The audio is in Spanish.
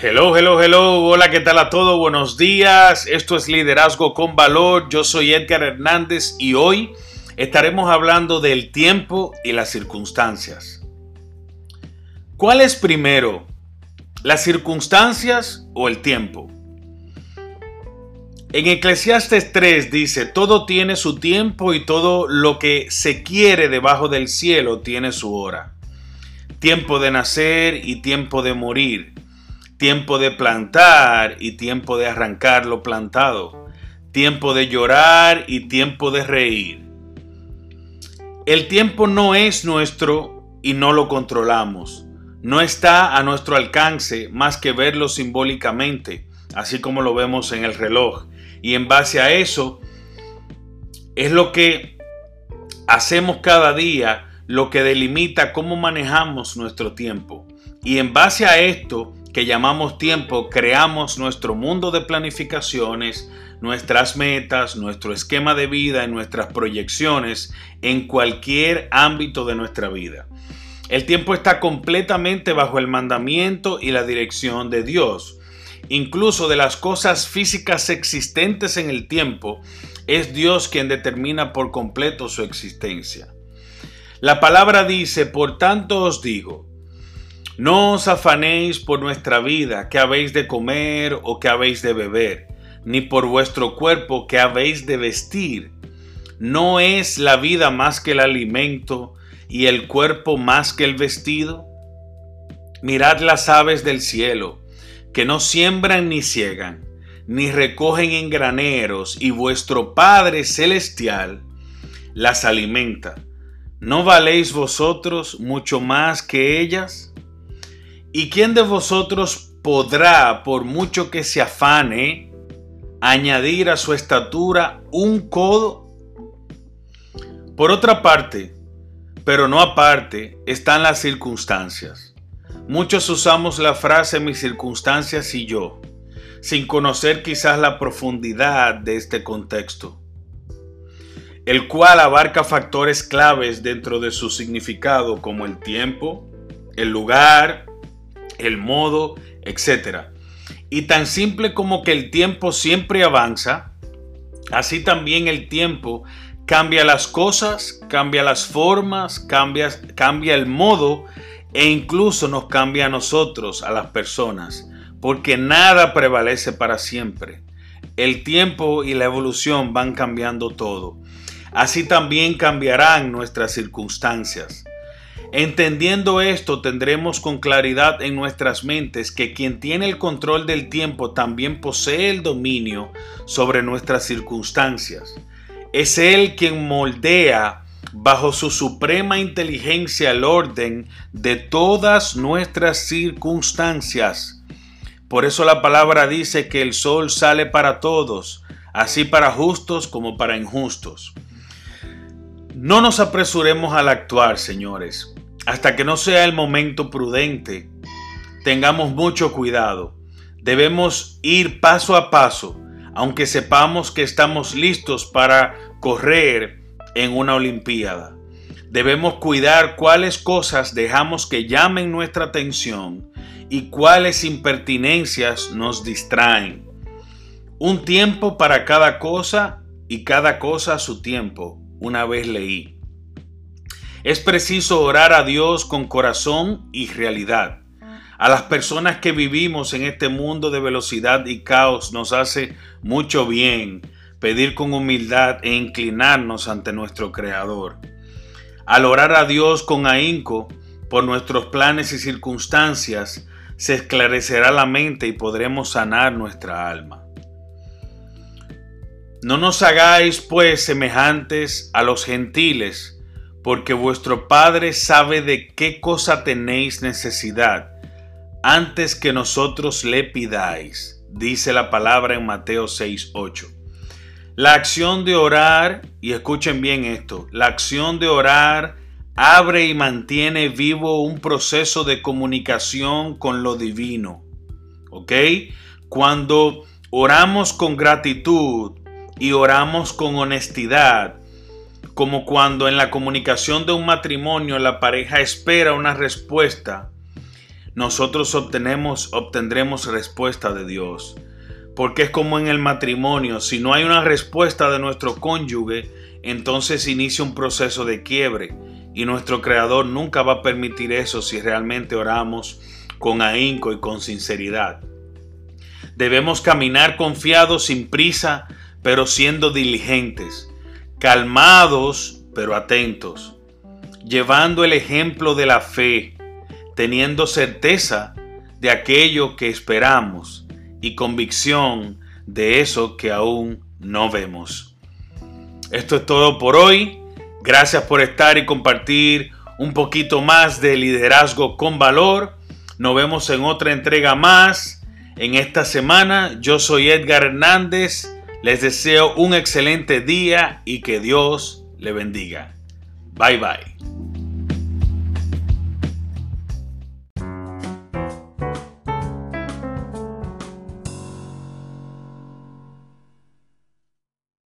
Hello, hello, hello. Hola, ¿qué tal a todos? Buenos días. Esto es Liderazgo con Valor. Yo soy Edgar Hernández y hoy estaremos hablando del tiempo y las circunstancias. ¿Cuál es primero? ¿Las circunstancias o el tiempo? En Eclesiastes 3 dice, todo tiene su tiempo y todo lo que se quiere debajo del cielo tiene su hora. Tiempo de nacer y tiempo de morir tiempo de plantar y tiempo de arrancar lo plantado, tiempo de llorar y tiempo de reír. El tiempo no es nuestro y no lo controlamos. No está a nuestro alcance más que verlo simbólicamente, así como lo vemos en el reloj. Y en base a eso es lo que hacemos cada día, lo que delimita cómo manejamos nuestro tiempo. Y en base a esto que llamamos tiempo, creamos nuestro mundo de planificaciones, nuestras metas, nuestro esquema de vida y nuestras proyecciones en cualquier ámbito de nuestra vida. El tiempo está completamente bajo el mandamiento y la dirección de Dios. Incluso de las cosas físicas existentes en el tiempo, es Dios quien determina por completo su existencia. La palabra dice, por tanto os digo, no os afanéis por nuestra vida, que habéis de comer o que habéis de beber, ni por vuestro cuerpo, que habéis de vestir. ¿No es la vida más que el alimento y el cuerpo más que el vestido? Mirad las aves del cielo, que no siembran ni ciegan, ni recogen en graneros, y vuestro Padre Celestial las alimenta. ¿No valéis vosotros mucho más que ellas? ¿Y quién de vosotros podrá, por mucho que se afane, añadir a su estatura un codo? Por otra parte, pero no aparte, están las circunstancias. Muchos usamos la frase mis circunstancias y yo, sin conocer quizás la profundidad de este contexto, el cual abarca factores claves dentro de su significado como el tiempo, el lugar, el modo, etc. Y tan simple como que el tiempo siempre avanza, así también el tiempo cambia las cosas, cambia las formas, cambia, cambia el modo e incluso nos cambia a nosotros, a las personas, porque nada prevalece para siempre. El tiempo y la evolución van cambiando todo. Así también cambiarán nuestras circunstancias. Entendiendo esto, tendremos con claridad en nuestras mentes que quien tiene el control del tiempo también posee el dominio sobre nuestras circunstancias. Es Él quien moldea bajo su suprema inteligencia el orden de todas nuestras circunstancias. Por eso la palabra dice que el sol sale para todos, así para justos como para injustos. No nos apresuremos al actuar, señores hasta que no sea el momento prudente, tengamos mucho cuidado. Debemos ir paso a paso, aunque sepamos que estamos listos para correr en una Olimpiada. Debemos cuidar cuáles cosas dejamos que llamen nuestra atención y cuáles impertinencias nos distraen. Un tiempo para cada cosa y cada cosa a su tiempo, una vez leí. Es preciso orar a Dios con corazón y realidad. A las personas que vivimos en este mundo de velocidad y caos nos hace mucho bien pedir con humildad e inclinarnos ante nuestro Creador. Al orar a Dios con ahínco por nuestros planes y circunstancias, se esclarecerá la mente y podremos sanar nuestra alma. No nos hagáis pues semejantes a los gentiles, porque vuestro Padre sabe de qué cosa tenéis necesidad antes que nosotros le pidáis, dice la palabra en Mateo 6:8. La acción de orar, y escuchen bien esto, la acción de orar abre y mantiene vivo un proceso de comunicación con lo divino. ¿Ok? Cuando oramos con gratitud y oramos con honestidad, como cuando en la comunicación de un matrimonio la pareja espera una respuesta, nosotros obtenemos, obtendremos respuesta de Dios. Porque es como en el matrimonio, si no hay una respuesta de nuestro cónyuge, entonces inicia un proceso de quiebre y nuestro Creador nunca va a permitir eso si realmente oramos con ahínco y con sinceridad. Debemos caminar confiados, sin prisa, pero siendo diligentes, calmados, pero atentos, llevando el ejemplo de la fe, teniendo certeza de aquello que esperamos y convicción de eso que aún no vemos. Esto es todo por hoy. Gracias por estar y compartir un poquito más de liderazgo con valor. Nos vemos en otra entrega más en esta semana. Yo soy Edgar Hernández. Les deseo un excelente día y que Dios le bendiga. Bye bye.